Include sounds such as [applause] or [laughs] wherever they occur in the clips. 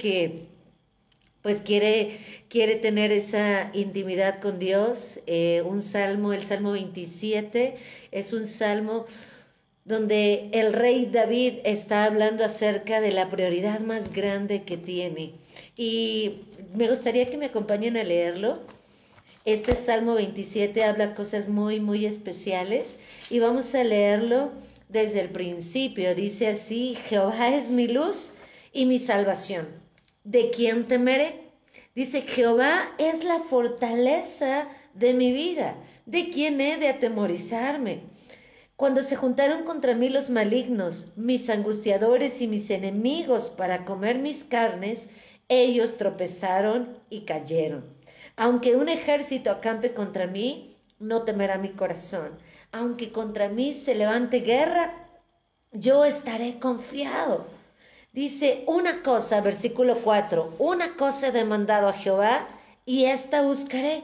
que pues quiere, quiere tener esa intimidad con Dios. Eh, un salmo, el Salmo 27, es un salmo donde el rey David está hablando acerca de la prioridad más grande que tiene. Y me gustaría que me acompañen a leerlo. Este Salmo 27 habla cosas muy, muy especiales y vamos a leerlo desde el principio. Dice así, Jehová es mi luz y mi salvación. ¿De quién temeré? Dice, Jehová es la fortaleza de mi vida. ¿De quién he de atemorizarme? Cuando se juntaron contra mí los malignos, mis angustiadores y mis enemigos para comer mis carnes, ellos tropezaron y cayeron. Aunque un ejército acampe contra mí, no temerá mi corazón. Aunque contra mí se levante guerra, yo estaré confiado. Dice una cosa, versículo 4, una cosa he demandado a Jehová y esta buscaré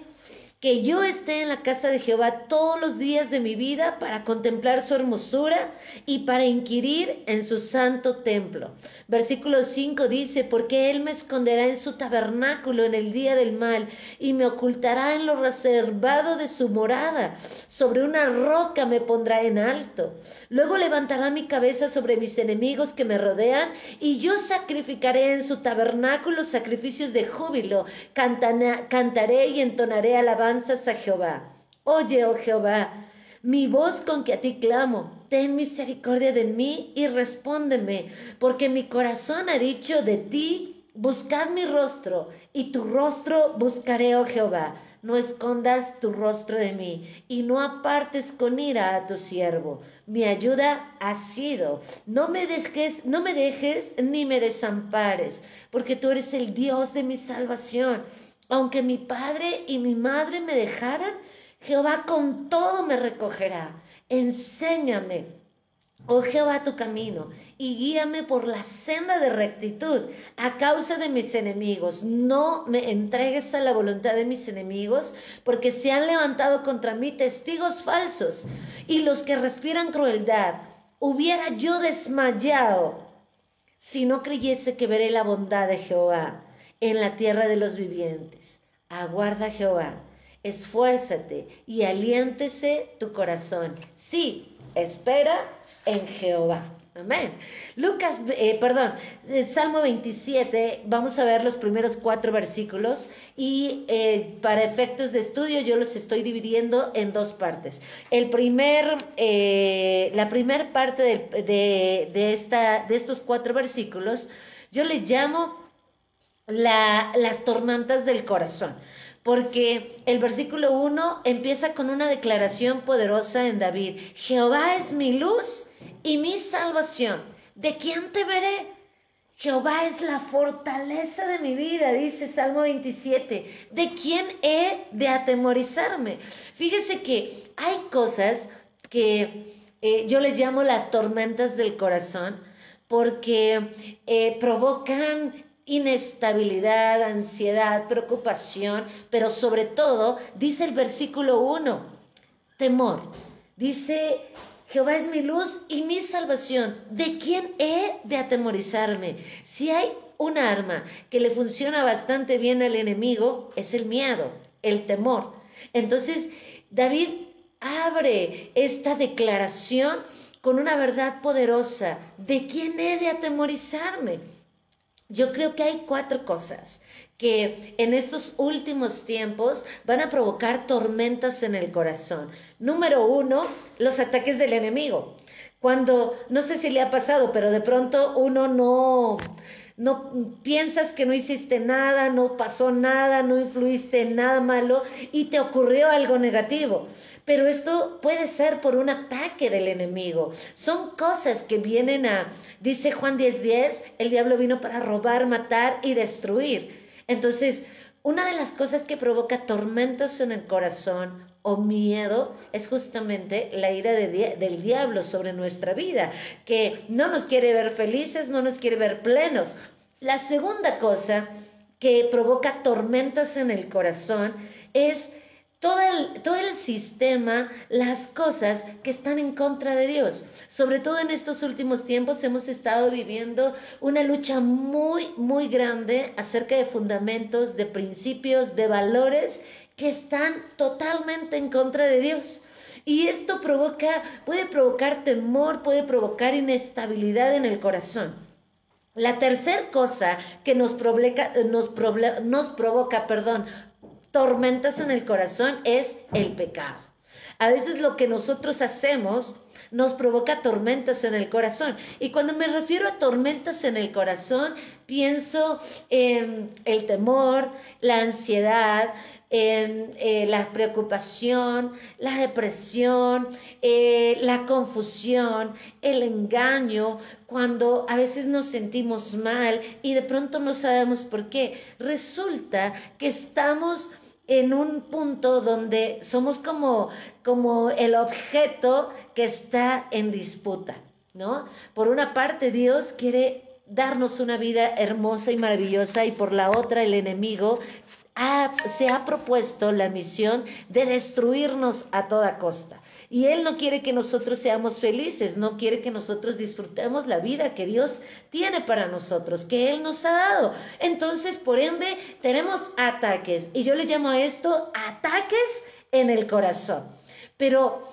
que yo esté en la casa de Jehová todos los días de mi vida para contemplar su hermosura y para inquirir en su santo templo. Versículo 5 dice, porque Él me esconderá en su tabernáculo en el día del mal y me ocultará en lo reservado de su morada. Sobre una roca me pondrá en alto. Luego levantará mi cabeza sobre mis enemigos que me rodean y yo sacrificaré en su tabernáculo sacrificios de júbilo. cantaré y entonaré alabanza a Jehová. Oye, oh Jehová, mi voz con que a ti clamo, ten misericordia de mí y respóndeme, porque mi corazón ha dicho de ti, buscad mi rostro, y tu rostro buscaré, oh Jehová. No escondas tu rostro de mí, y no apartes con ira a tu siervo. Mi ayuda ha sido. No me dejes, no me dejes ni me desampares, porque tú eres el Dios de mi salvación. Aunque mi padre y mi madre me dejaran, Jehová con todo me recogerá. Enséñame, oh Jehová, tu camino y guíame por la senda de rectitud a causa de mis enemigos. No me entregues a la voluntad de mis enemigos, porque se han levantado contra mí testigos falsos y los que respiran crueldad. Hubiera yo desmayado si no creyese que veré la bondad de Jehová en la tierra de los vivientes. Aguarda Jehová, esfuérzate y aliéntese tu corazón. Sí, espera en Jehová. Amén. Lucas, eh, perdón, eh, Salmo 27, vamos a ver los primeros cuatro versículos y eh, para efectos de estudio yo los estoy dividiendo en dos partes. El primer, la primera parte de, de, esta, de estos cuatro versículos yo le llamo las tormentas del corazón. Porque el versículo 1 empieza con una declaración poderosa en David. Jehová es mi luz y mi salvación. ¿De quién te veré? Jehová es la fortaleza de mi vida, dice Salmo 27. ¿De quién he de atemorizarme? Fíjese que hay cosas que eh, yo les llamo las tormentas del corazón porque eh, provocan inestabilidad, ansiedad, preocupación, pero sobre todo, dice el versículo 1, temor. Dice, Jehová es mi luz y mi salvación. ¿De quién he de atemorizarme? Si hay un arma que le funciona bastante bien al enemigo, es el miedo, el temor. Entonces, David abre esta declaración con una verdad poderosa. ¿De quién he de atemorizarme? Yo creo que hay cuatro cosas que en estos últimos tiempos van a provocar tormentas en el corazón. Número uno, los ataques del enemigo. Cuando, no sé si le ha pasado, pero de pronto uno no, no piensas que no hiciste nada, no pasó nada, no influiste en nada malo y te ocurrió algo negativo. Pero esto puede ser por un ataque del enemigo. Son cosas que vienen a, dice Juan 10:10, el diablo vino para robar, matar y destruir. Entonces, una de las cosas que provoca tormentos en el corazón o miedo es justamente la ira del diablo sobre nuestra vida, que no nos quiere ver felices, no nos quiere ver plenos. La segunda cosa que provoca tormentas en el corazón es todo el, todo el sistema, las cosas que están en contra de Dios. Sobre todo en estos últimos tiempos hemos estado viviendo una lucha muy, muy grande acerca de fundamentos, de principios, de valores que están totalmente en contra de Dios. Y esto provoca, puede provocar temor, puede provocar inestabilidad en el corazón. La tercera cosa que nos, provoca, nos, nos provoca perdón, tormentas en el corazón es el pecado. A veces lo que nosotros hacemos nos provoca tormentas en el corazón. Y cuando me refiero a tormentas en el corazón, pienso en el temor, la ansiedad, en eh, la preocupación, la depresión, eh, la confusión, el engaño, cuando a veces nos sentimos mal y de pronto no sabemos por qué. Resulta que estamos en un punto donde somos como, como el objeto que está en disputa, ¿no? Por una parte, Dios quiere darnos una vida hermosa y maravillosa y por la otra el enemigo se ha propuesto la misión de destruirnos a toda costa. Y Él no quiere que nosotros seamos felices, no quiere que nosotros disfrutemos la vida que Dios tiene para nosotros, que Él nos ha dado. Entonces, por ende, tenemos ataques. Y yo le llamo a esto ataques en el corazón. Pero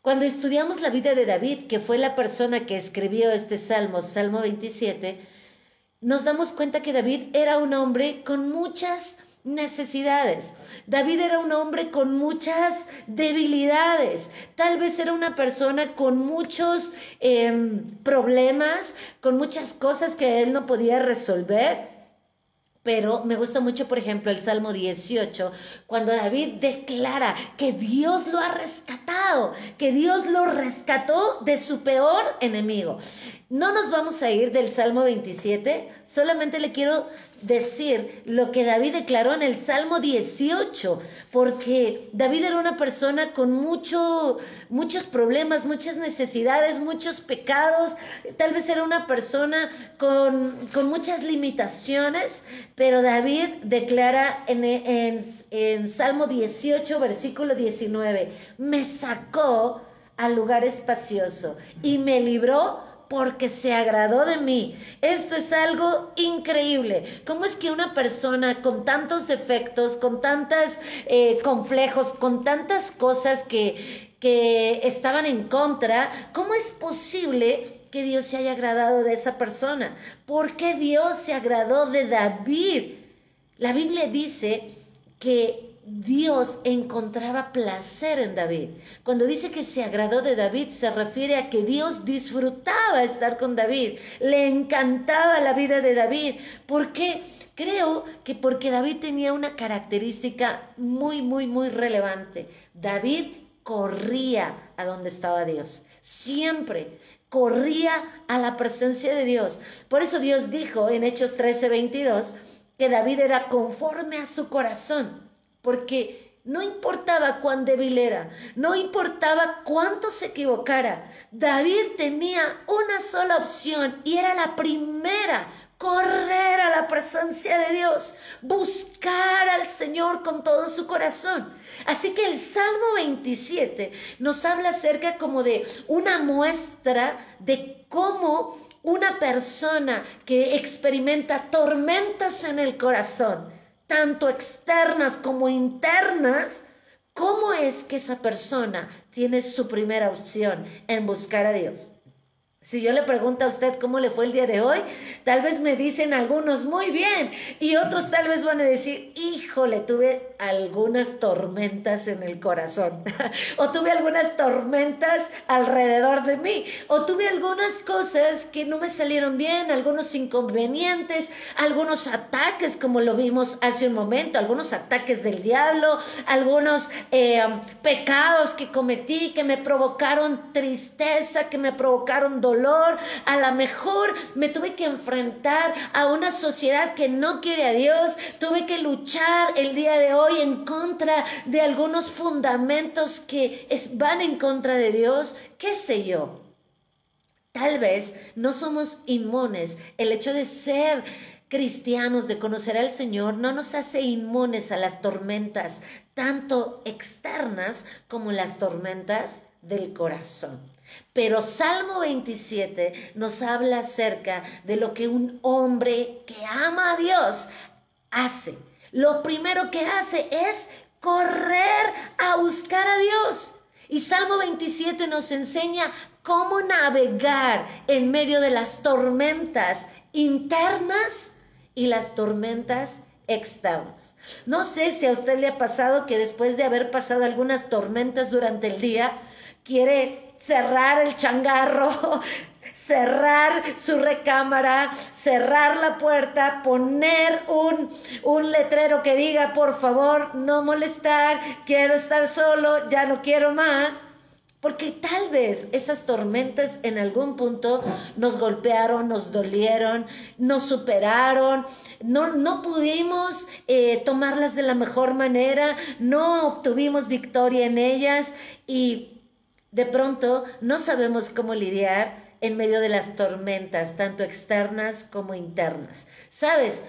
cuando estudiamos la vida de David, que fue la persona que escribió este salmo, Salmo 27, nos damos cuenta que David era un hombre con muchas necesidades. David era un hombre con muchas debilidades. Tal vez era una persona con muchos em, problemas, con muchas cosas que él no podía resolver. Pero me gusta mucho, por ejemplo, el Salmo 18, cuando David declara que Dios lo ha rescatado, que Dios lo rescató de su peor enemigo. No nos vamos a ir del Salmo 27, solamente le quiero decir lo que David declaró en el Salmo 18, porque David era una persona con mucho, muchos problemas, muchas necesidades, muchos pecados, tal vez era una persona con, con muchas limitaciones, pero David declara en, en, en Salmo 18, versículo 19, me sacó al lugar espacioso y me libró porque se agradó de mí. Esto es algo increíble. ¿Cómo es que una persona con tantos defectos, con tantos eh, complejos, con tantas cosas que, que estaban en contra, cómo es posible que Dios se haya agradado de esa persona? ¿Por qué Dios se agradó de David? La Biblia dice que Dios encontraba placer en David. Cuando dice que se agradó de David, se refiere a que Dios disfrutaba estar con David, le encantaba la vida de David. ¿Por qué? Creo que porque David tenía una característica muy, muy, muy relevante. David corría a donde estaba Dios. Siempre corría a la presencia de Dios. Por eso Dios dijo en Hechos 13, 22 que David era conforme a su corazón porque no importaba cuán débil era, no importaba cuánto se equivocara, David tenía una sola opción y era la primera, correr a la presencia de Dios, buscar al Señor con todo su corazón. Así que el Salmo 27 nos habla acerca como de una muestra de cómo una persona que experimenta tormentas en el corazón, tanto externas como internas, ¿cómo es que esa persona tiene su primera opción en buscar a Dios? Si yo le pregunto a usted cómo le fue el día de hoy, tal vez me dicen algunos muy bien y otros tal vez van a decir, híjole, tuve algunas tormentas en el corazón [laughs] o tuve algunas tormentas alrededor de mí o tuve algunas cosas que no me salieron bien, algunos inconvenientes, algunos ataques como lo vimos hace un momento, algunos ataques del diablo, algunos eh, pecados que cometí que me provocaron tristeza, que me provocaron dolor a lo mejor me tuve que enfrentar a una sociedad que no quiere a Dios, tuve que luchar el día de hoy en contra de algunos fundamentos que van en contra de Dios, qué sé yo. Tal vez no somos inmunes el hecho de ser cristianos de conocer al Señor no nos hace inmunes a las tormentas, tanto externas como las tormentas del corazón. Pero Salmo 27 nos habla acerca de lo que un hombre que ama a Dios hace. Lo primero que hace es correr a buscar a Dios. Y Salmo 27 nos enseña cómo navegar en medio de las tormentas internas y las tormentas externas. No sé si a usted le ha pasado que después de haber pasado algunas tormentas durante el día, quiere cerrar el changarro, [laughs] cerrar su recámara, cerrar la puerta, poner un, un letrero que diga, por favor, no molestar, quiero estar solo, ya no quiero más. Porque tal vez esas tormentas en algún punto nos golpearon, nos dolieron, nos superaron, no, no pudimos eh, tomarlas de la mejor manera, no obtuvimos victoria en ellas y de pronto no sabemos cómo lidiar en medio de las tormentas, tanto externas como internas. ¿Sabes?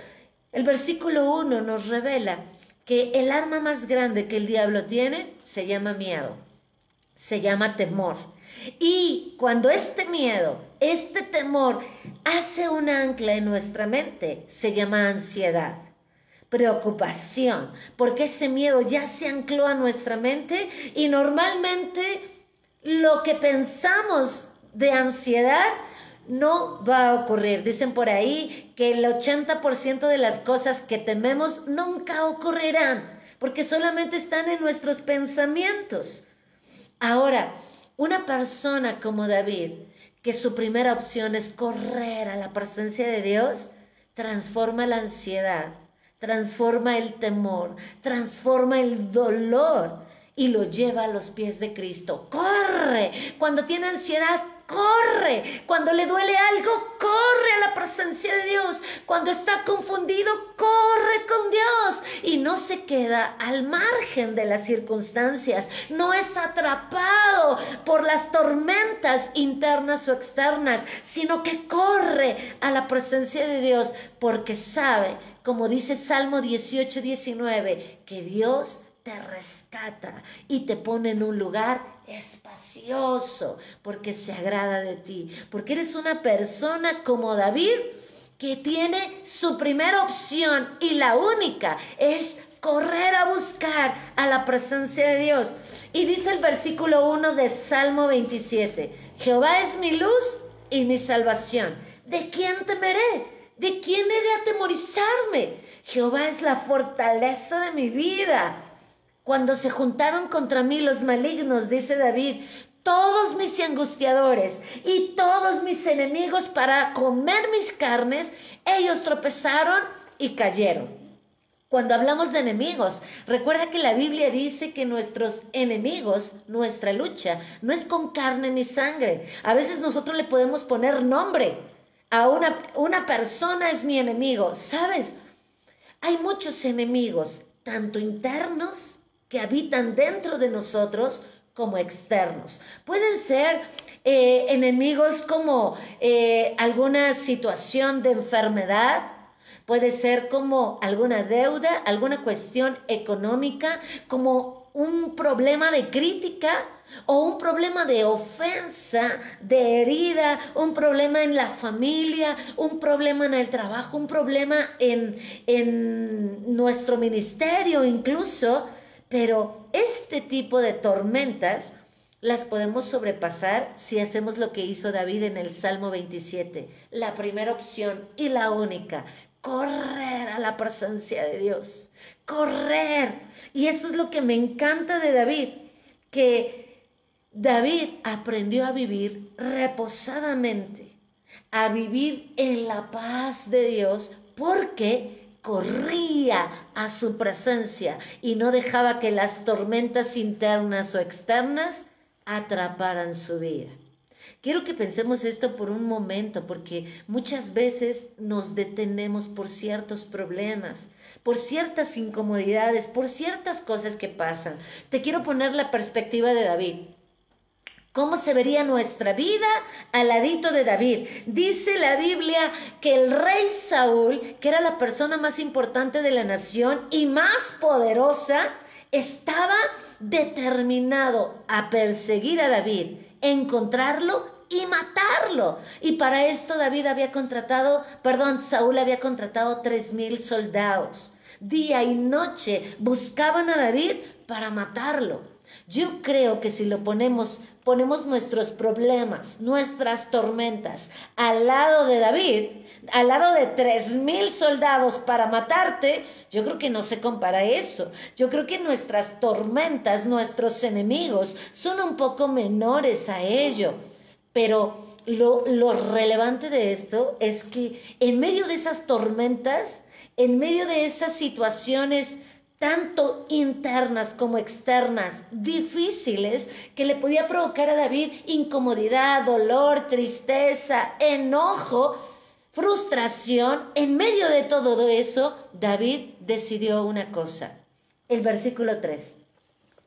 El versículo 1 nos revela que el arma más grande que el diablo tiene se llama miedo se llama temor. Y cuando este miedo, este temor hace un ancla en nuestra mente, se llama ansiedad, preocupación, porque ese miedo ya se ancló a nuestra mente y normalmente lo que pensamos de ansiedad no va a ocurrir. Dicen por ahí que el 80% de las cosas que tememos nunca ocurrirán, porque solamente están en nuestros pensamientos. Ahora, una persona como David, que su primera opción es correr a la presencia de Dios, transforma la ansiedad, transforma el temor, transforma el dolor y lo lleva a los pies de Cristo. Corre. Cuando tiene ansiedad, corre. Cuando le duele algo, corre a la presencia de Dios. Cuando está confundido, corre con Dios. Y no se queda al margen de las circunstancias. No es atrapado por las tormentas internas o externas, sino que corre a la presencia de Dios porque sabe, como dice Salmo 18, 19, que Dios te rescata y te pone en un lugar espacioso porque se agrada de ti, porque eres una persona como David que tiene su primera opción y la única es correr a buscar a la presencia de Dios. Y dice el versículo 1 de Salmo 27, Jehová es mi luz y mi salvación. ¿De quién temeré? ¿De quién he de atemorizarme? Jehová es la fortaleza de mi vida. Cuando se juntaron contra mí los malignos, dice David, todos mis angustiadores y todos mis enemigos para comer mis carnes, ellos tropezaron y cayeron. Cuando hablamos de enemigos, recuerda que la Biblia dice que nuestros enemigos, nuestra lucha, no es con carne ni sangre. A veces nosotros le podemos poner nombre a una, una persona es mi enemigo. ¿Sabes? Hay muchos enemigos, tanto internos que habitan dentro de nosotros como externos. Pueden ser eh, enemigos como eh, alguna situación de enfermedad, puede ser como alguna deuda, alguna cuestión económica, como un problema de crítica o un problema de ofensa, de herida, un problema en la familia, un problema en el trabajo, un problema en, en nuestro ministerio incluso pero este tipo de tormentas las podemos sobrepasar si hacemos lo que hizo David en el Salmo 27. La primera opción y la única, correr a la presencia de Dios, correr. Y eso es lo que me encanta de David, que David aprendió a vivir reposadamente, a vivir en la paz de Dios, porque corría a su presencia y no dejaba que las tormentas internas o externas atraparan su vida. Quiero que pensemos esto por un momento, porque muchas veces nos detenemos por ciertos problemas, por ciertas incomodidades, por ciertas cosas que pasan. Te quiero poner la perspectiva de David. ¿Cómo se vería nuestra vida al ladito de David? Dice la Biblia que el rey Saúl, que era la persona más importante de la nación y más poderosa, estaba determinado a perseguir a David, encontrarlo y matarlo. Y para esto David había contratado, perdón, Saúl había contratado tres mil soldados. Día y noche buscaban a David para matarlo. Yo creo que si lo ponemos ponemos nuestros problemas, nuestras tormentas al lado de David, al lado de tres mil soldados para matarte, yo creo que no se compara eso. Yo creo que nuestras tormentas, nuestros enemigos, son un poco menores a ello. Pero lo, lo relevante de esto es que en medio de esas tormentas, en medio de esas situaciones tanto internas como externas, difíciles, que le podía provocar a David incomodidad, dolor, tristeza, enojo, frustración. En medio de todo eso, David decidió una cosa. El versículo 3.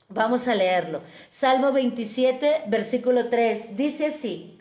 Vamos a leerlo. Salmo 27, versículo 3. Dice así.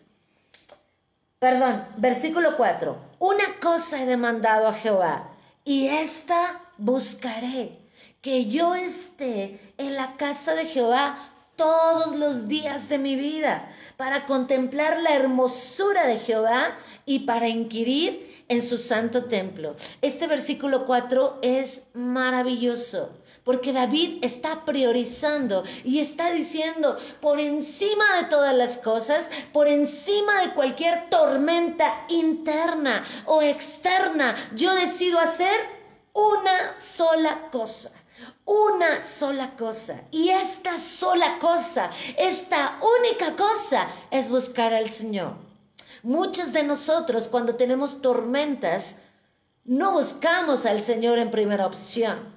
Perdón, versículo 4. Una cosa he demandado a Jehová y esta buscaré que yo esté en la casa de Jehová todos los días de mi vida, para contemplar la hermosura de Jehová y para inquirir en su santo templo. Este versículo 4 es maravilloso, porque David está priorizando y está diciendo, por encima de todas las cosas, por encima de cualquier tormenta interna o externa, yo decido hacer una sola cosa una sola cosa. Y esta sola cosa, esta única cosa es buscar al Señor. Muchos de nosotros cuando tenemos tormentas, no buscamos al Señor en primera opción.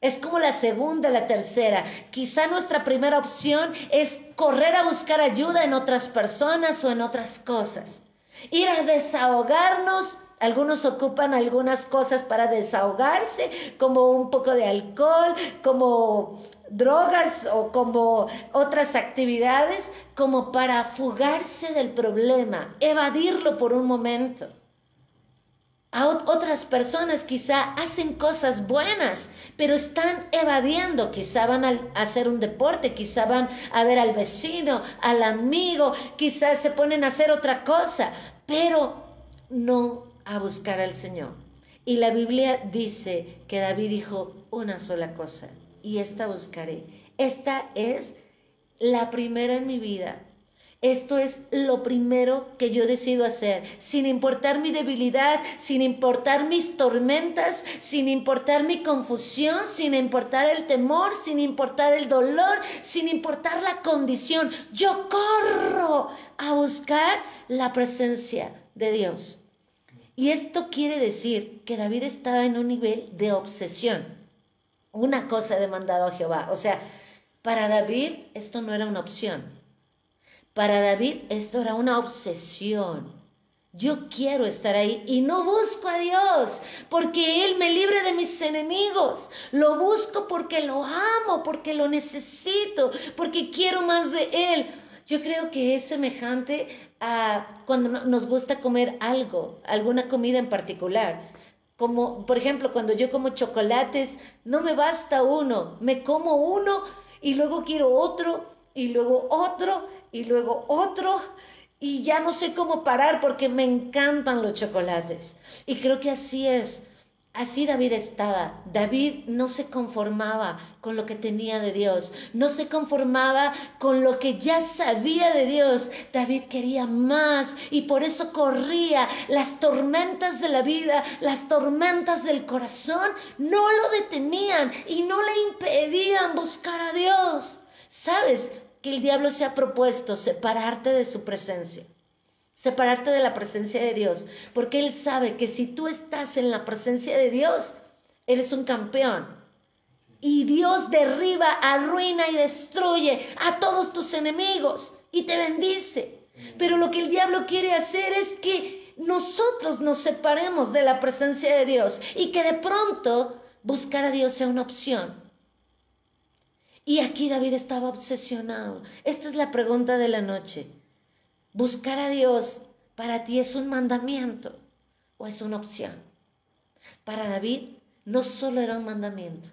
Es como la segunda, la tercera. Quizá nuestra primera opción es correr a buscar ayuda en otras personas o en otras cosas. Ir a desahogarnos algunos ocupan algunas cosas para desahogarse, como un poco de alcohol, como drogas o como otras actividades, como para fugarse del problema, evadirlo por un momento. Otras personas quizá hacen cosas buenas, pero están evadiendo, quizá van a hacer un deporte, quizá van a ver al vecino, al amigo, quizá se ponen a hacer otra cosa, pero no a buscar al Señor. Y la Biblia dice que David dijo una sola cosa, y esta buscaré. Esta es la primera en mi vida. Esto es lo primero que yo decido hacer, sin importar mi debilidad, sin importar mis tormentas, sin importar mi confusión, sin importar el temor, sin importar el dolor, sin importar la condición. Yo corro a buscar la presencia de Dios. Y esto quiere decir que David estaba en un nivel de obsesión. Una cosa he demandado a Jehová. O sea, para David esto no era una opción. Para David esto era una obsesión. Yo quiero estar ahí y no busco a Dios porque Él me libre de mis enemigos. Lo busco porque lo amo, porque lo necesito, porque quiero más de Él. Yo creo que es semejante cuando nos gusta comer algo, alguna comida en particular. Como, por ejemplo, cuando yo como chocolates, no me basta uno, me como uno y luego quiero otro y luego otro y luego otro y ya no sé cómo parar porque me encantan los chocolates. Y creo que así es Así David estaba. David no se conformaba con lo que tenía de Dios, no se conformaba con lo que ya sabía de Dios. David quería más y por eso corría. Las tormentas de la vida, las tormentas del corazón, no lo detenían y no le impedían buscar a Dios. ¿Sabes que el diablo se ha propuesto separarte de su presencia? Separarte de la presencia de Dios, porque Él sabe que si tú estás en la presencia de Dios, eres un campeón. Y Dios derriba, arruina y destruye a todos tus enemigos y te bendice. Pero lo que el diablo quiere hacer es que nosotros nos separemos de la presencia de Dios y que de pronto buscar a Dios sea una opción. Y aquí David estaba obsesionado. Esta es la pregunta de la noche. ¿Buscar a Dios para ti es un mandamiento o es una opción? Para David no solo era un mandamiento,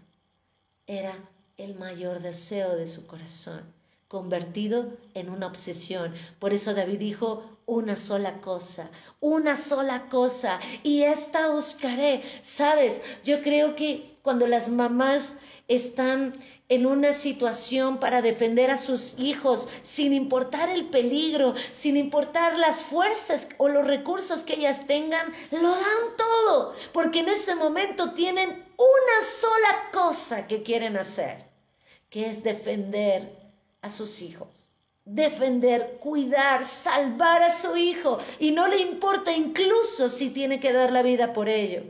era el mayor deseo de su corazón, convertido en una obsesión. Por eso David dijo, una sola cosa, una sola cosa, y esta buscaré. Sabes, yo creo que cuando las mamás están en una situación para defender a sus hijos, sin importar el peligro, sin importar las fuerzas o los recursos que ellas tengan, lo dan todo, porque en ese momento tienen una sola cosa que quieren hacer, que es defender a sus hijos. Defender, cuidar, salvar a su hijo. Y no le importa incluso si tiene que dar la vida por ello.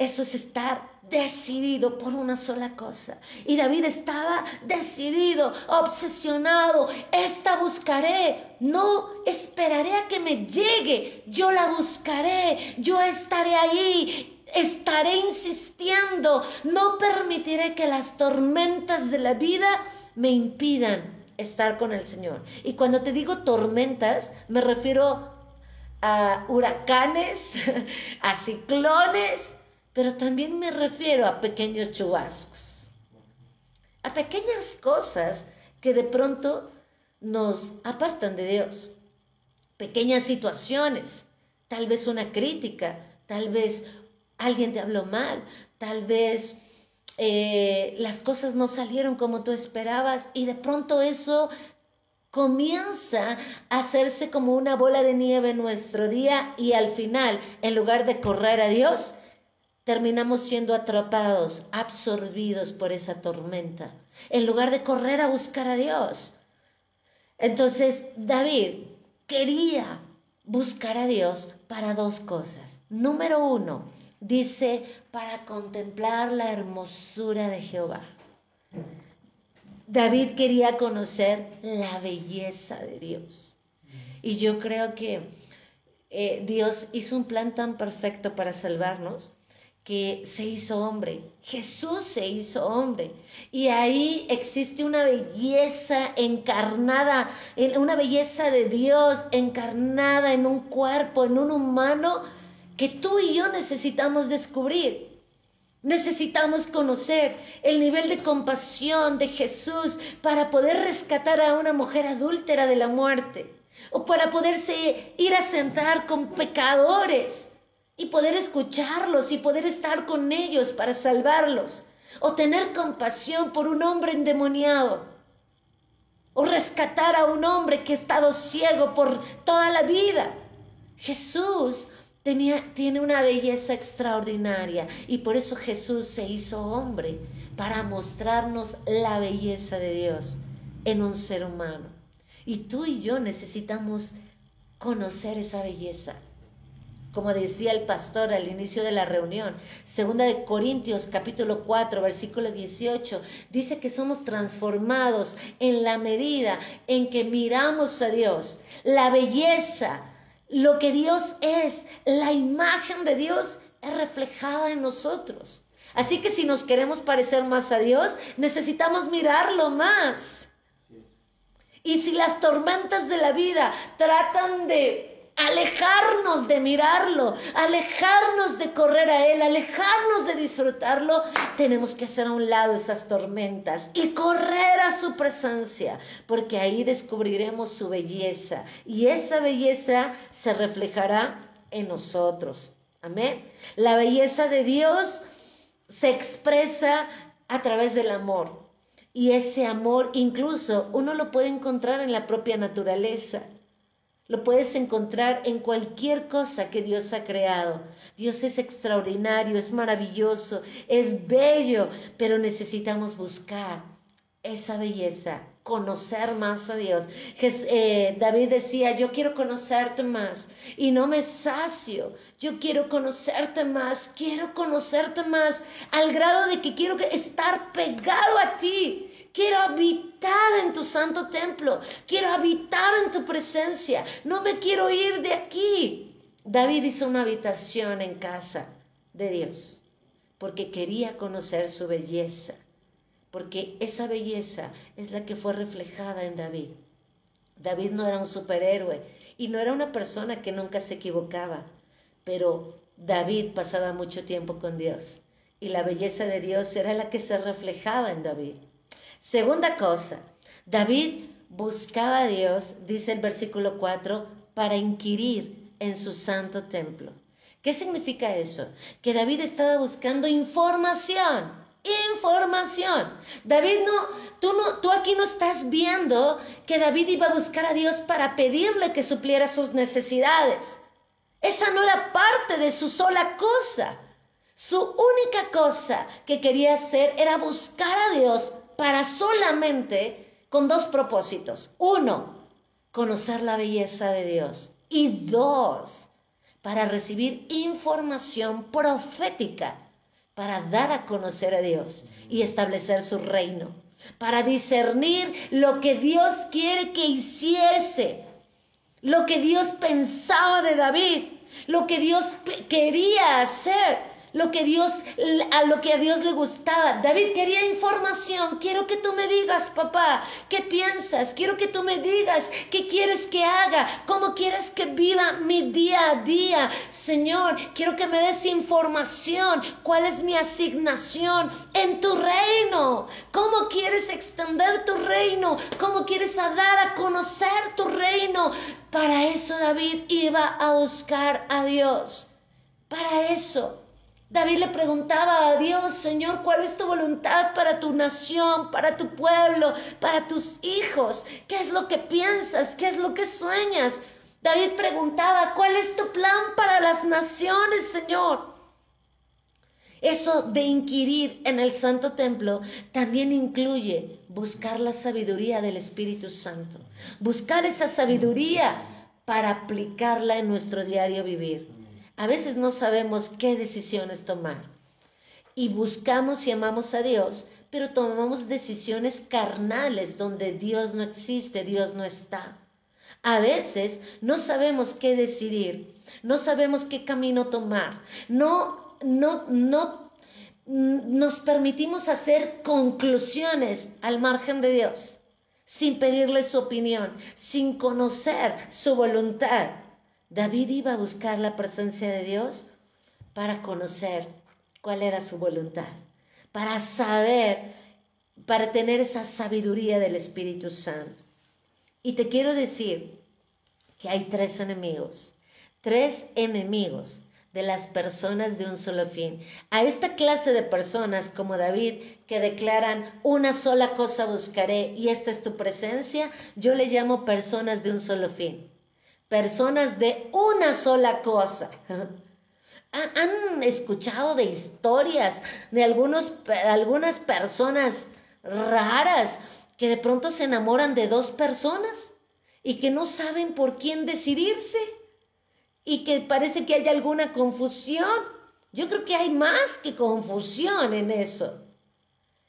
Eso es estar decidido por una sola cosa. Y David estaba decidido, obsesionado. Esta buscaré. No esperaré a que me llegue. Yo la buscaré. Yo estaré ahí. Estaré insistiendo. No permitiré que las tormentas de la vida me impidan estar con el Señor. Y cuando te digo tormentas, me refiero a huracanes, [laughs] a ciclones, pero también me refiero a pequeños chubascos, a pequeñas cosas que de pronto nos apartan de Dios, pequeñas situaciones, tal vez una crítica, tal vez alguien te habló mal, tal vez eh, las cosas no salieron como tú esperabas y de pronto eso comienza a hacerse como una bola de nieve en nuestro día y al final, en lugar de correr a Dios, terminamos siendo atrapados, absorbidos por esa tormenta, en lugar de correr a buscar a Dios. Entonces, David quería buscar a Dios para dos cosas. Número uno, dice, para contemplar la hermosura de Jehová. David quería conocer la belleza de Dios. Y yo creo que eh, Dios hizo un plan tan perfecto para salvarnos que se hizo hombre. Jesús se hizo hombre. Y ahí existe una belleza encarnada, una belleza de Dios encarnada en un cuerpo, en un humano, que tú y yo necesitamos descubrir. Necesitamos conocer el nivel de compasión de Jesús para poder rescatar a una mujer adúltera de la muerte o para poderse ir a sentar con pecadores y poder escucharlos y poder estar con ellos para salvarlos, o tener compasión por un hombre endemoniado, o rescatar a un hombre que ha estado ciego por toda la vida. Jesús tenía, tiene una belleza extraordinaria y por eso Jesús se hizo hombre, para mostrarnos la belleza de Dios en un ser humano. Y tú y yo necesitamos conocer esa belleza como decía el pastor al inicio de la reunión. Segunda de Corintios capítulo 4 versículo 18 dice que somos transformados en la medida en que miramos a Dios. La belleza, lo que Dios es, la imagen de Dios es reflejada en nosotros. Así que si nos queremos parecer más a Dios, necesitamos mirarlo más. Y si las tormentas de la vida tratan de alejarnos de mirarlo, alejarnos de correr a Él, alejarnos de disfrutarlo, tenemos que hacer a un lado esas tormentas y correr a su presencia, porque ahí descubriremos su belleza y esa belleza se reflejará en nosotros. Amén. La belleza de Dios se expresa a través del amor. Y ese amor incluso uno lo puede encontrar en la propia naturaleza. Lo puedes encontrar en cualquier cosa que Dios ha creado. Dios es extraordinario, es maravilloso, es bello, pero necesitamos buscar esa belleza, conocer más a Dios. Eh, David decía, yo quiero conocerte más y no me sacio. Yo quiero conocerte más, quiero conocerte más, al grado de que quiero estar pegado a ti. Quiero habitar en tu santo templo. Quiero habitar en tu presencia. No me quiero ir de aquí. David hizo una habitación en casa de Dios porque quería conocer su belleza. porque esa belleza es la que fue reflejada en David. David no era un superhéroe y no era una persona que nunca se equivocaba, pero David pasaba mucho tiempo con Dios y la belleza de Dios era la que se reflejaba en David. Segunda cosa, David buscaba a Dios, dice el versículo 4, para inquirir en su santo templo. ¿Qué significa eso? Que David estaba buscando información. Información. David no, tú no, tú aquí no estás viendo que David iba a buscar a Dios para pedirle que supliera sus necesidades. Esa no era parte de su sola cosa. Su única cosa que quería hacer era buscar a Dios para solamente con dos propósitos. Uno, conocer la belleza de Dios. Y dos, para recibir información profética, para dar a conocer a Dios y establecer su reino, para discernir lo que Dios quiere que hiciese, lo que Dios pensaba de David, lo que Dios quería hacer lo que Dios, a lo que a Dios le gustaba. David quería información. Quiero que tú me digas, papá, ¿qué piensas? Quiero que tú me digas qué quieres que haga, cómo quieres que viva mi día a día. Señor, quiero que me des información. ¿Cuál es mi asignación en tu reino? ¿Cómo quieres extender tu reino? ¿Cómo quieres dar a conocer tu reino? Para eso David iba a buscar a Dios. Para eso. David le preguntaba a Dios, Señor, ¿cuál es tu voluntad para tu nación, para tu pueblo, para tus hijos? ¿Qué es lo que piensas? ¿Qué es lo que sueñas? David preguntaba, ¿cuál es tu plan para las naciones, Señor? Eso de inquirir en el Santo Templo también incluye buscar la sabiduría del Espíritu Santo, buscar esa sabiduría para aplicarla en nuestro diario vivir. A veces no sabemos qué decisiones tomar y buscamos y amamos a Dios, pero tomamos decisiones carnales donde Dios no existe, Dios no está. A veces no sabemos qué decidir, no sabemos qué camino tomar, no, no, no nos permitimos hacer conclusiones al margen de Dios, sin pedirle su opinión, sin conocer su voluntad. David iba a buscar la presencia de Dios para conocer cuál era su voluntad, para saber, para tener esa sabiduría del Espíritu Santo. Y te quiero decir que hay tres enemigos, tres enemigos de las personas de un solo fin. A esta clase de personas como David que declaran una sola cosa buscaré y esta es tu presencia, yo le llamo personas de un solo fin personas de una sola cosa. ¿Han escuchado de historias de algunos, algunas personas raras que de pronto se enamoran de dos personas y que no saben por quién decidirse y que parece que hay alguna confusión? Yo creo que hay más que confusión en eso.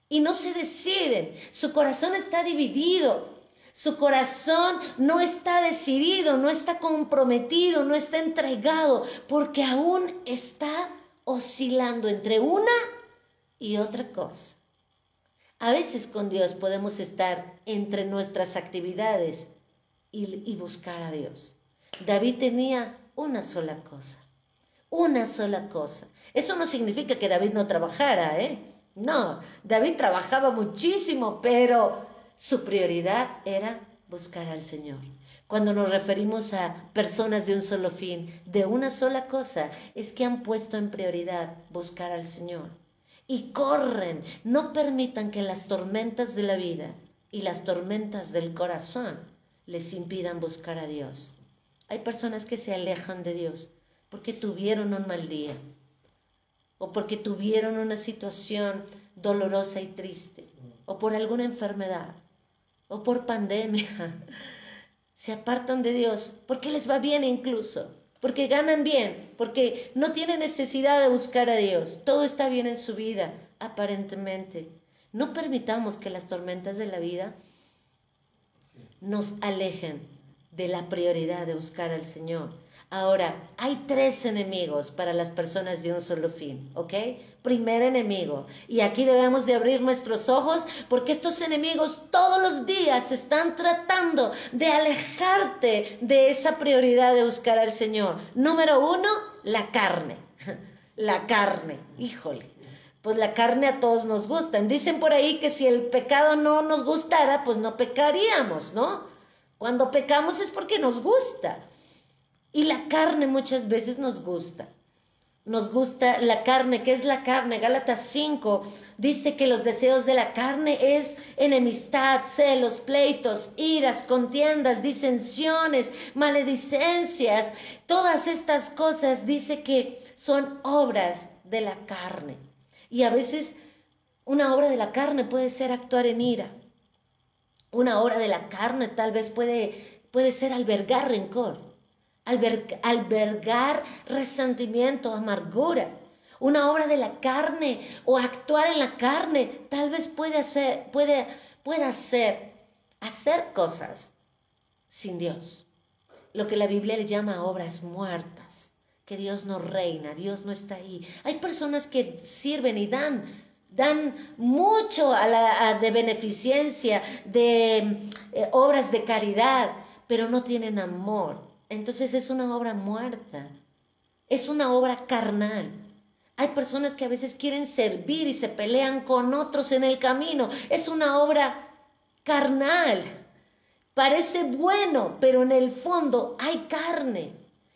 Y no se deciden, su corazón está dividido. Su corazón no está decidido, no está comprometido, no está entregado, porque aún está oscilando entre una y otra cosa. A veces con Dios podemos estar entre nuestras actividades y, buscar a Dios. David tenía una sola cosa, una sola cosa. Eso no significa que David no trabajara, ¿eh? No, David trabajaba muchísimo, pero su prioridad era buscar al Señor. Cuando nos referimos a personas de un solo fin, de una sola cosa, es que han puesto en prioridad buscar al Señor. Y corren, no permitan que las tormentas de la vida y las tormentas del corazón les impidan buscar a Dios. Hay personas que se alejan de Dios porque tuvieron un mal día o porque tuvieron una situación dolorosa y triste o por alguna enfermedad o por pandemia, [laughs] se apartan de Dios porque les va bien incluso, porque ganan bien, porque no tienen necesidad de buscar a Dios, todo está bien en su vida, aparentemente. No permitamos que las tormentas de la vida nos alejen de la prioridad de buscar al Señor. Ahora, hay tres enemigos para las personas de un solo fin, ¿ok? Primer enemigo. Y aquí debemos de abrir nuestros ojos porque estos enemigos todos los días están tratando de alejarte de esa prioridad de buscar al Señor. Número uno, la carne. [laughs] La carne, híjole. Pues la carne a todos nos gusta. Dicen por ahí que si el pecado no nos gustara, pues no pecaríamos, ¿no? Cuando pecamos es porque nos gusta. Y la carne muchas veces nos gusta. Nos gusta la carne. ¿Qué es la carne? Gálatas 5 dice que los deseos de la carne es enemistad, celos, pleitos, iras, contiendas, disensiones, maledicencias. Todas estas cosas dice que son obras de la carne. Y a veces una obra de la carne puede ser actuar en ira. Una obra de la carne tal vez puede, puede ser albergar rencor albergar resentimiento, amargura. Una obra de la carne o actuar en la carne tal vez puede hacer, puede, puede hacer, hacer cosas sin Dios. Lo que la Biblia le llama obras muertas, que Dios no reina, Dios no está ahí. Hay personas que sirven y dan dan mucho a la, de beneficencia, de eh, obras de caridad, pero no tienen amor, entonces es una obra muerta, es una obra carnal. Hay personas que a veces quieren servir y se pelean con otros en el camino. Es una obra carnal. Parece bueno, pero en el fondo hay carne.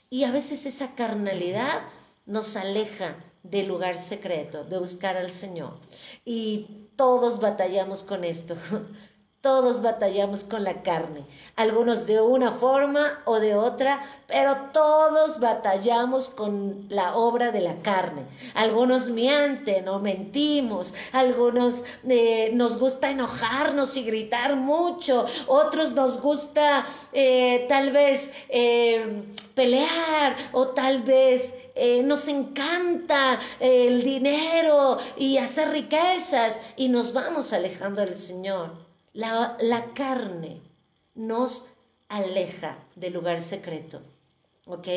Y a veces esa carnalidad nos aleja del lugar secreto, de buscar al Señor. Y todos batallamos con esto. [laughs] Todos batallamos con la carne, algunos de una forma o de otra, pero todos batallamos con la obra de la carne. Algunos mienten o mentimos, algunos eh, nos gusta enojarnos y gritar mucho, otros nos gusta eh, tal vez eh, pelear o tal vez nos encanta el dinero y hacer riquezas y nos vamos alejando del Señor. La, carne nos aleja del lugar secreto. ¿Ok?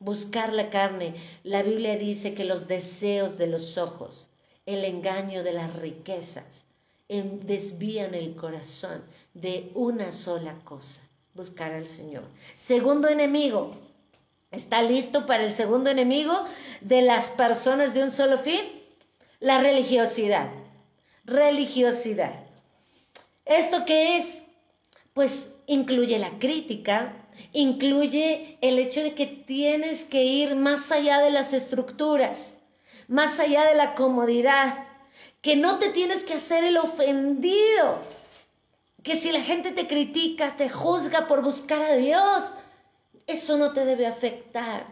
Buscar la carne. La Biblia dice que los deseos de los ojos, el engaño de las riquezas, em, desvían el corazón de una sola cosa, buscar al Señor. Segundo enemigo, ¿está listo para el segundo enemigo de las personas de un solo fin? La religiosidad. Religiosidad. ¿Esto qué es? Pues incluye la crítica, incluye el hecho de que tienes que ir más allá de las estructuras, más allá de la comodidad, que no te tienes que hacer el ofendido, que si la gente te critica, te juzga por buscar a Dios, eso no te debe afectar.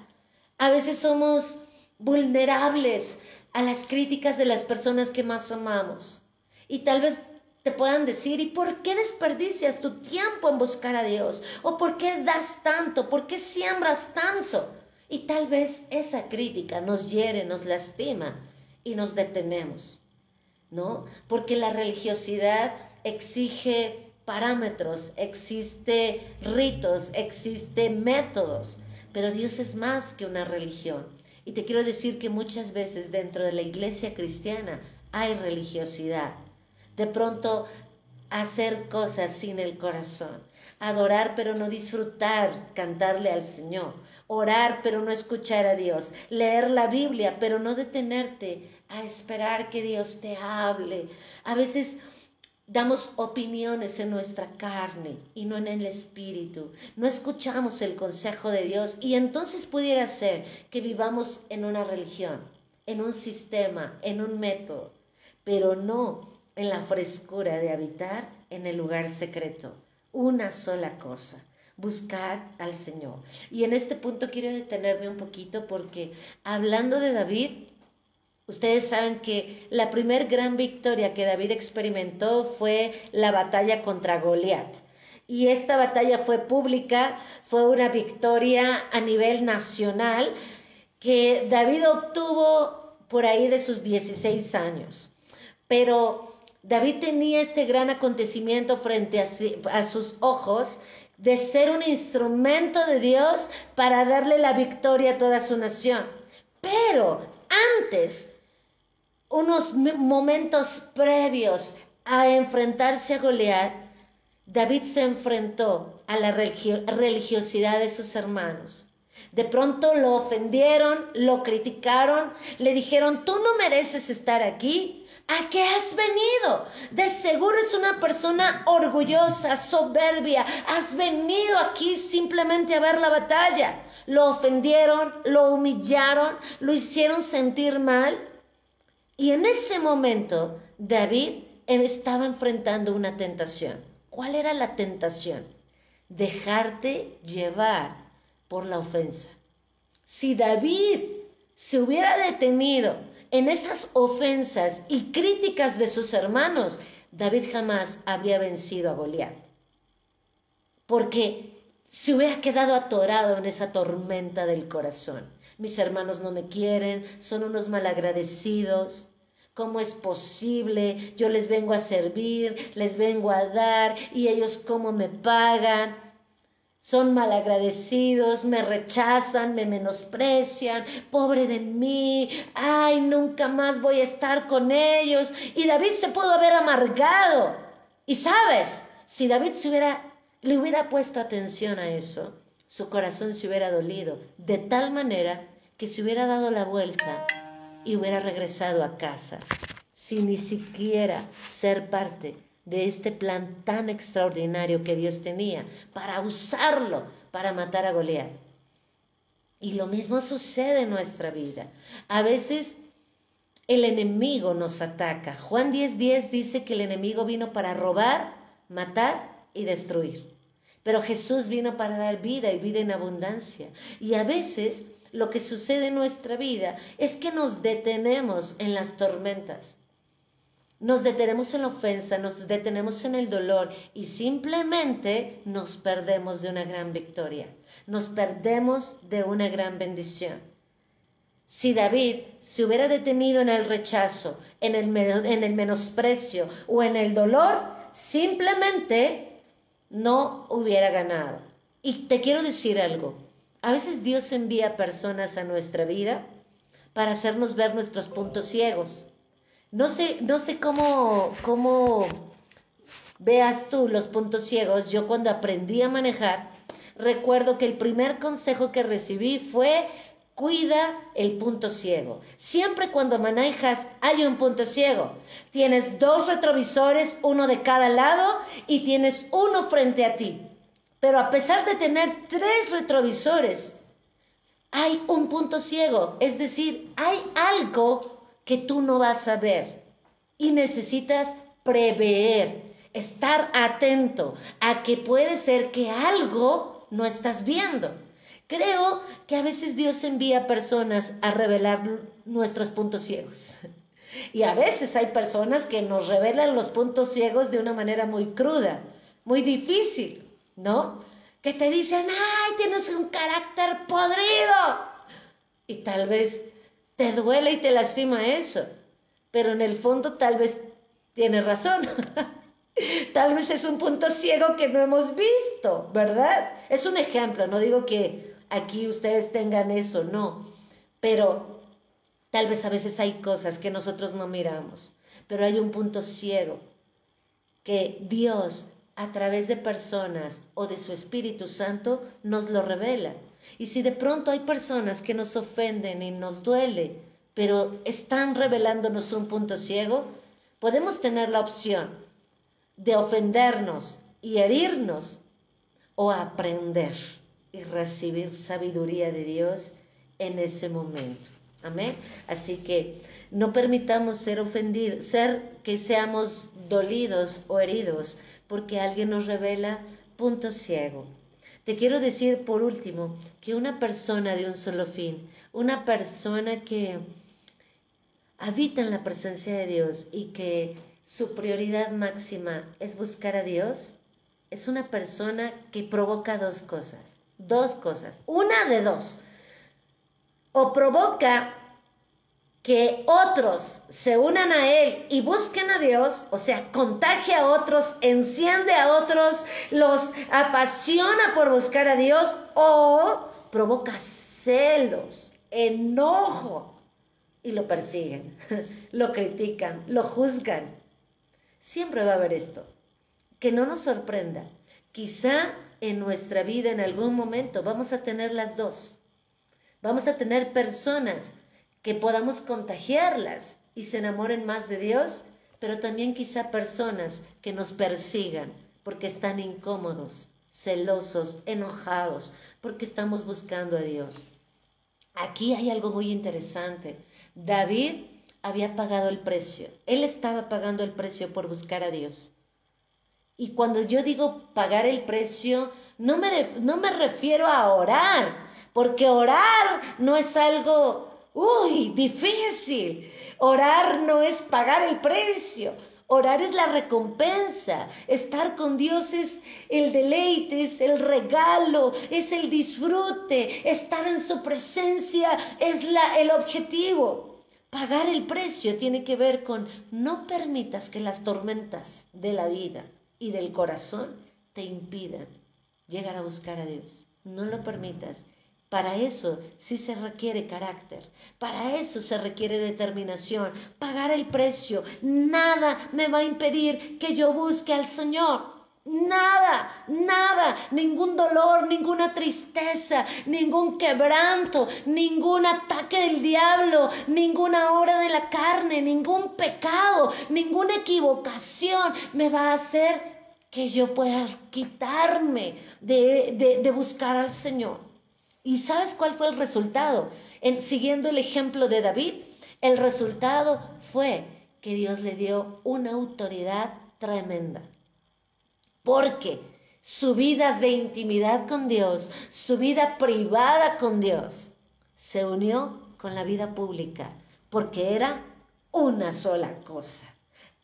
A veces somos vulnerables a las críticas de las personas que más amamos. Y tal vez te puedan decir, ¿y por qué desperdicias tu tiempo en buscar a Dios? ¿O por qué das tanto? ¿Por qué siembras tanto? Y tal vez esa crítica nos hiere, nos lastima y nos detenemos, ¿no? Porque la religiosidad exige parámetros, existe ritos, existe métodos, pero Dios es más que una religión. Y te quiero decir que muchas veces dentro de la iglesia cristiana hay religiosidad de pronto hacer cosas sin el corazón, adorar pero no disfrutar, cantarle al Señor, orar pero no escuchar a Dios, leer la Biblia pero no detenerte a esperar que Dios te hable. A veces damos opiniones en nuestra carne y no en el espíritu. No escuchamos el consejo de Dios. Y entonces pudiera ser que vivamos en una religión, en un sistema, en un método, pero no en la frescura de habitar en el lugar secreto. Una sola cosa, buscar al Señor. Y en este punto quiero detenerme un poquito porque hablando de David, ustedes saben que la primer gran victoria que David experimentó fue la batalla contra Goliat. Y esta batalla fue pública, fue una victoria a nivel nacional que David obtuvo por ahí de sus 16 años. Pero David tenía este gran acontecimiento frente a, sus ojos de ser un instrumento de Dios para darle la victoria a toda su nación. Pero antes, unos momentos previos a enfrentarse a Goliat, David se enfrentó a la religiosidad de sus hermanos. De pronto lo ofendieron, lo criticaron, le dijeron, tú no mereces estar aquí. ¿A qué has venido? De seguro es una persona orgullosa, soberbia. Has venido aquí simplemente a ver la batalla. Lo ofendieron, lo humillaron, lo hicieron sentir mal. Y en ese momento David estaba enfrentando una tentación. ¿Cuál era la tentación? Dejarte llevar por la ofensa. Si David se hubiera detenido en esas ofensas y críticas de sus hermanos, David jamás habría vencido a Goliat. Porque se hubiera quedado atorado en esa tormenta del corazón. Mis hermanos no me quieren, son unos malagradecidos. ¿Cómo es posible? Yo les vengo a servir, les vengo a dar y ellos cómo me pagan son malagradecidos, me rechazan, me menosprecian, pobre de mí, ay, nunca más voy a estar con ellos. Y David se pudo haber amargado. Y sabes, si David se hubiera, le hubiera puesto atención a eso, su corazón se hubiera dolido, de tal manera que se hubiera dado la vuelta y hubiera regresado a casa, sin ni siquiera ser parte de este plan tan extraordinario que Dios tenía para usarlo para matar a Goliat. Y lo mismo sucede en nuestra vida. A veces el enemigo nos ataca. Juan 10:10 dice que el enemigo vino para robar, matar y destruir. Pero Jesús vino para dar vida y vida en abundancia. Y a veces lo que sucede en nuestra vida es que nos detenemos en las tormentas nos detenemos en la ofensa, nos detenemos en el dolor y simplemente nos perdemos de una gran victoria, nos perdemos de una gran bendición. Si David se hubiera detenido en el rechazo, en el, en el menosprecio o en el dolor, simplemente no hubiera ganado. Y te quiero decir algo, a veces Dios envía personas a nuestra vida para hacernos ver nuestros puntos ciegos no sé, no sé cómo, cómo veas tú los puntos ciegos. Yo cuando aprendí a manejar, recuerdo que el primer consejo que recibí fue cuida el punto ciego. Siempre cuando manejas hay un punto ciego. Tienes dos retrovisores, uno de cada lado, y tienes uno frente a ti. Pero a pesar de tener tres retrovisores, hay un punto ciego. Es decir, hay algo que tú no vas a ver y necesitas prever, estar atento a que puede ser que algo no estás viendo. Creo que a veces Dios envía personas a revelar nuestros puntos ciegos. Y a veces hay personas que nos revelan los puntos ciegos de una manera muy cruda, muy difícil, ¿no? Que te dicen, ay, tienes un carácter podrido. Y tal vez te duele y te lastima eso, pero en el fondo tal vez tiene razón. [laughs] tal vez es un punto ciego que no hemos visto, ¿verdad? Es un ejemplo, no digo que aquí ustedes tengan eso, no, pero tal vez a veces hay cosas que nosotros no miramos, pero hay un punto ciego que Dios a través de personas o de su Espíritu Santo nos lo revela. Y si de pronto hay personas que nos ofenden y nos duele, pero están revelándonos un punto ciego, podemos tener la opción de ofendernos y herirnos o aprender y recibir sabiduría de Dios en ese momento. Amén. Así que no permitamos ser ofendidos, ser que seamos dolidos o heridos porque alguien nos revela punto ciego. Te quiero decir por último que una persona de un solo fin, una persona que habita en la presencia de Dios y que su prioridad máxima es buscar a Dios, es una persona que provoca dos cosas, dos cosas, una de dos, o provoca que otros se unan a Él y busquen a Dios, o sea, contagia a otros, enciende a otros, los apasiona por buscar a Dios o provoca celos, enojo y lo persiguen, [laughs] lo critican, lo juzgan. Siempre va a haber esto. Que no nos sorprenda. Quizá en nuestra vida en algún momento vamos a tener las dos. Vamos a tener personas que podamos contagiarlas y se enamoren más de Dios, pero también quizá personas que nos persigan porque están incómodos, celosos, enojados, porque estamos buscando a Dios. Aquí hay algo muy interesante. David había pagado el precio. Él estaba pagando el precio por buscar a Dios. Y cuando yo digo pagar el precio, no me, no me refiero a orar, porque orar no es algo Uy, difícil. Orar no es pagar el precio. Orar es la recompensa. Estar con Dios es el deleite, es el regalo, es el disfrute. Estar en su presencia es la, el objetivo. Pagar el precio tiene que ver con no permitas que las tormentas de la vida y del corazón te impidan llegar a buscar a Dios. No lo permitas. Para eso sí se requiere carácter, para eso se requiere determinación, pagar el precio. Nada me va a impedir que yo busque al Señor. Nada, nada, ningún dolor, ninguna tristeza, ningún quebranto, ningún ataque del diablo, ninguna obra de la carne, ningún pecado, ninguna equivocación me va a hacer que yo pueda quitarme de, de, de buscar al Señor. ¿Y sabes cuál fue el resultado? En, siguiendo el ejemplo de David, el resultado fue que Dios le dio una autoridad tremenda. Porque su vida de intimidad con Dios, su vida privada con Dios, se unió con la vida pública, porque era una sola cosa.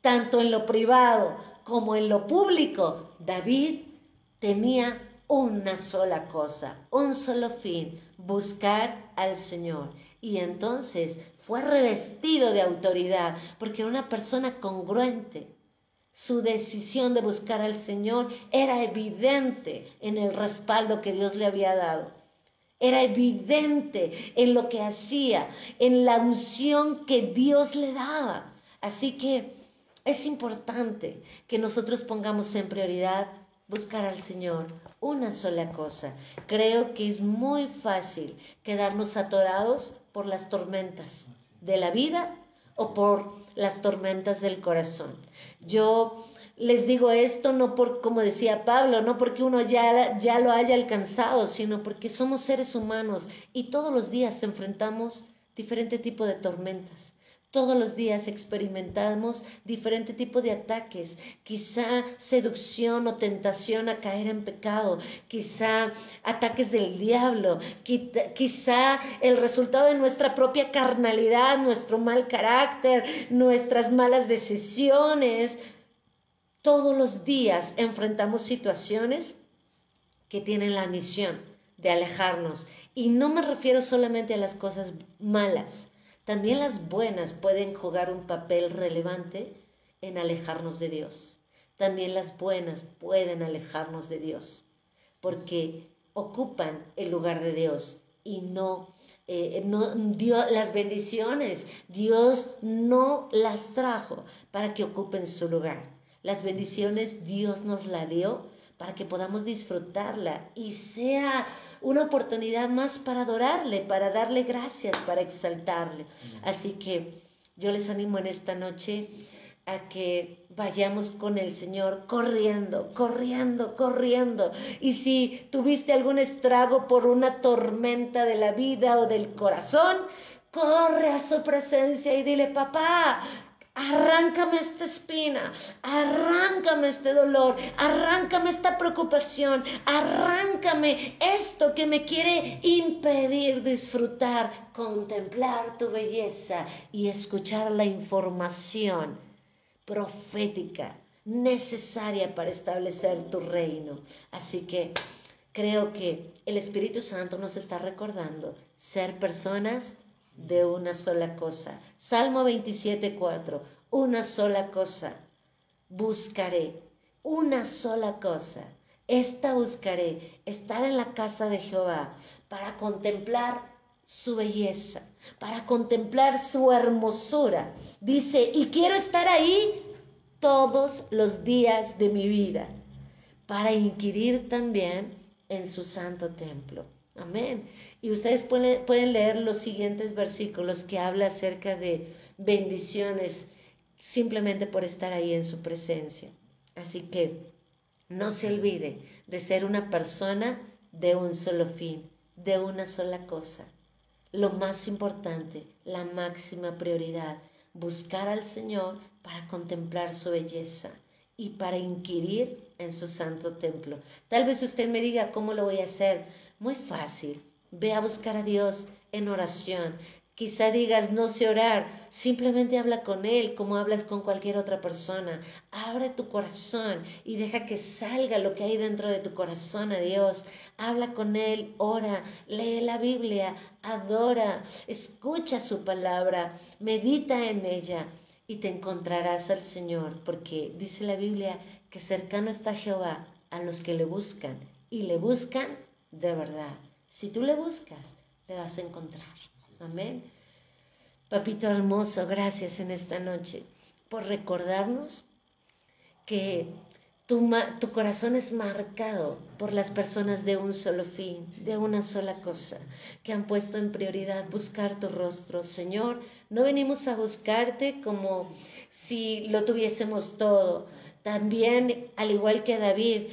Tanto en lo privado como en lo público, David tenía una sola cosa, un solo fin, buscar al Señor. Y entonces fue revestido de autoridad, porque era una persona congruente. Su decisión de buscar al Señor era evidente en el respaldo que Dios le había dado. Era evidente en lo que hacía, en la unción que Dios le daba. Así que es importante que nosotros pongamos en prioridad buscar al Señor, una sola cosa. Creo que es muy fácil quedarnos atorados por las tormentas de la vida o por las tormentas del corazón. Yo les digo esto no por, como decía Pablo, no porque uno ya, ya lo haya alcanzado, sino porque somos seres humanos y todos los días enfrentamos diferente tipo de tormentas. Todos los días experimentamos diferente tipo de ataques, quizá seducción o tentación a caer en pecado, quizá ataques del diablo, quizá el resultado de nuestra propia carnalidad, nuestro mal carácter, nuestras malas decisiones. Todos los días enfrentamos situaciones que tienen la misión de alejarnos. Y no me refiero solamente a las cosas malas también las buenas pueden jugar un papel relevante en alejarnos de Dios. También las buenas pueden alejarnos de Dios, porque ocupan el lugar de Dios y no, eh, no las bendiciones. Dios no las trajo para que ocupen su lugar. Las bendiciones Dios nos la dio para que podamos disfrutarla y sea una oportunidad más para adorarle, para darle gracias, para exaltarle. Así que yo les animo en esta noche a que vayamos con el Señor corriendo, corriendo, corriendo. Y si tuviste algún estrago por una tormenta de la vida o del corazón, corre a su presencia y dile, papá, Arráncame esta espina, arráncame este dolor, arráncame esta preocupación, arráncame esto que me quiere impedir disfrutar, contemplar tu belleza y escuchar la información profética necesaria para establecer tu reino. Así que creo que el Espíritu Santo nos está recordando ser personas de una sola cosa. Salmo 27, 4. Una sola cosa buscaré, una sola cosa. Esta buscaré, estar en la casa de Jehová para contemplar su belleza, para contemplar su hermosura. Dice, y quiero estar ahí todos los días de mi vida, para inquirir también en su santo templo. Amén. Y ustedes pueden, leer los siguientes versículos que habla acerca de bendiciones simplemente por estar ahí en su presencia. Así que no se olvide de ser una persona de un solo fin, de una sola cosa. Lo más importante, la máxima prioridad, buscar al Señor para contemplar su belleza y para inquirir en su santo templo. Tal vez usted me diga, ¿cómo lo voy a hacer? Muy fácil. Ve a buscar a Dios en oración. Quizá digas, no sé orar, simplemente habla con Él como hablas con cualquier otra persona. Abre tu corazón y deja que salga lo que hay dentro de tu corazón a Dios. Habla con Él, ora, lee la Biblia, adora, escucha su palabra, medita en ella y te encontrarás al Señor, porque dice la Biblia que cercano está Jehová a los que le buscan y le buscan de verdad. Si tú le buscas, le vas a encontrar. Amén. Papito hermoso, gracias en esta noche por recordarnos que tu, corazón es marcado por las personas de un solo fin, de una sola cosa, que han puesto en prioridad buscar tu rostro. Señor, no venimos a buscarte como si lo tuviésemos todo. También, al igual que David,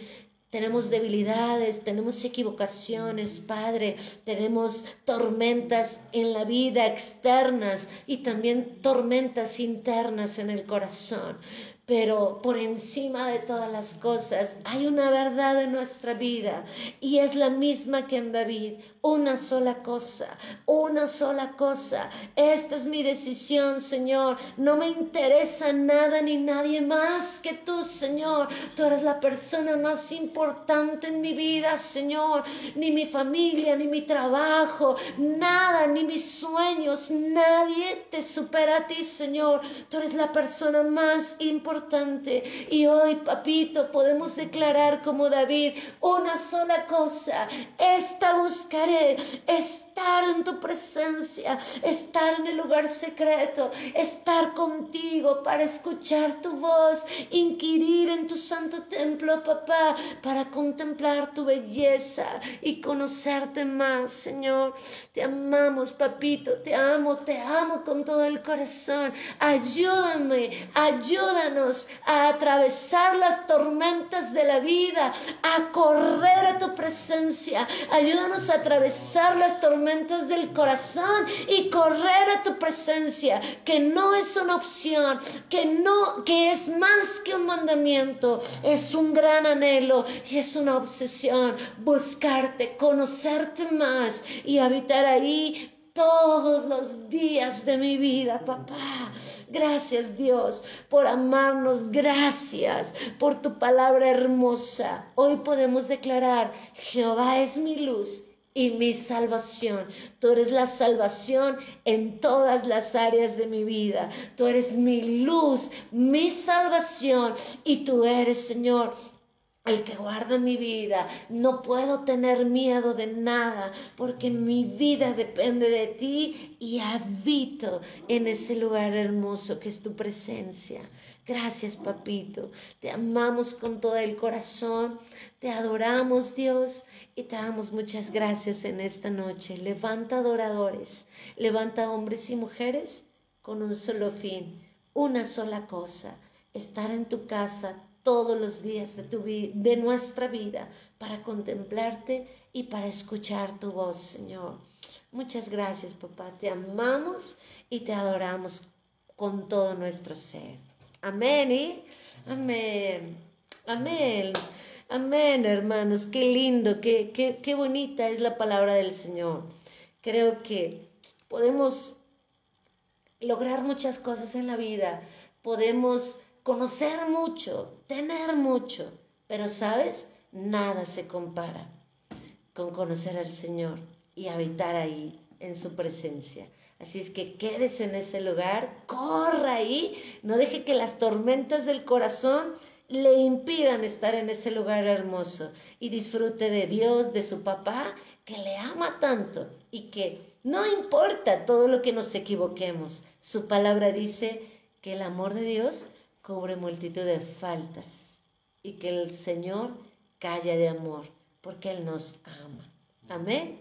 tenemos debilidades, tenemos equivocaciones, Padre, tenemos tormentas en la vida externas y también tormentas internas en el corazón. Pero por encima de todas las cosas hay una verdad en nuestra vida y es la misma que en David. Una sola cosa, una sola cosa. Esta es mi decisión, Señor. No me interesa nada ni nadie más que tú, Señor. Tú eres la persona más importante en mi vida, Señor. Ni mi familia, ni mi trabajo, nada, ni mis sueños. Nadie te supera a ti, Señor. Tú eres la persona más importante y hoy, papito, podemos declarar como David una sola cosa. Esta buscaré, es estar en tu presencia, estar en el lugar secreto, estar contigo para escuchar tu voz, inquirir en tu santo templo, papá, para contemplar tu belleza y conocerte más, Señor. Te amamos, papito, te amo, te amo con todo el corazón. Ayúdame, ayúdanos a atravesar las tormentas de la vida, a correr a tu presencia. Ayúdanos a atravesar las tormentas del corazón y correr a tu presencia, que no es una opción, que no, que es más que un mandamiento, es un gran anhelo y es una obsesión, buscarte, conocerte más y habitar ahí todos los días de mi vida, papá. Gracias Dios por amarnos, gracias por tu palabra hermosa. Hoy podemos declarar, Jehová es mi luz y mi salvación. Tú eres la salvación en todas las áreas de mi vida. Tú eres mi luz, mi salvación y tú eres, Señor, el que guarda mi vida. No puedo tener miedo de nada porque mi vida depende de ti y habito en ese lugar hermoso que es tu presencia. Gracias, papito. Te amamos con todo el corazón. Te adoramos, Dios, y te damos muchas gracias en esta noche. Levanta adoradores, levanta hombres y mujeres con un solo fin, una sola cosa, estar en tu casa todos los días de, nuestra vida para contemplarte y para escuchar tu voz, Señor. Muchas gracias, papá. Te amamos y te adoramos con todo nuestro ser. Amén. ¿eh? Amén. Amén. Amén, hermanos, qué lindo, qué, qué, qué bonita es la palabra del Señor. Creo que podemos lograr muchas cosas en la vida, podemos conocer mucho, tener mucho, pero sabes, nada se compara con conocer al Señor y habitar ahí en su presencia. Así es que quédese en ese lugar, corra ahí, no deje que las tormentas del corazón le impidan estar en ese lugar hermoso y disfrute de Dios, de su papá, que le ama tanto y que no importa todo lo que nos equivoquemos. Su palabra dice que el amor de Dios cubre multitud de faltas y que el Señor calla de amor porque Él nos ama. Amén.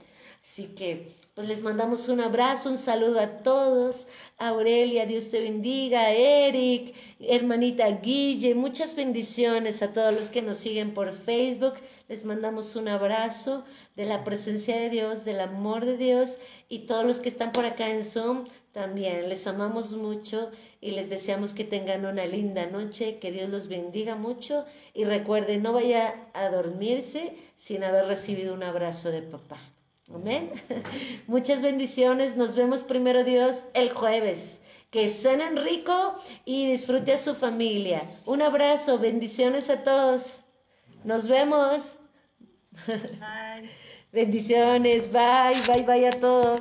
Así que pues les mandamos un abrazo, un saludo a todos. Aurelia, Dios te bendiga. Eric, hermanita Guille, muchas bendiciones a todos los que nos siguen por Facebook. Les mandamos un abrazo de la presencia de Dios, del amor de Dios y todos los que están por acá en Zoom también. Les amamos mucho y les deseamos que tengan una linda noche, que Dios los bendiga mucho y recuerden, no vaya a dormirse sin haber recibido un abrazo de papá. Amén. [laughs] Muchas bendiciones. Nos vemos primero Dios el jueves. Que cenen rico y disfrute a su familia. Un abrazo. Bendiciones a todos. Nos vemos. [laughs] Bendiciones. Bye, bye, bye a todos.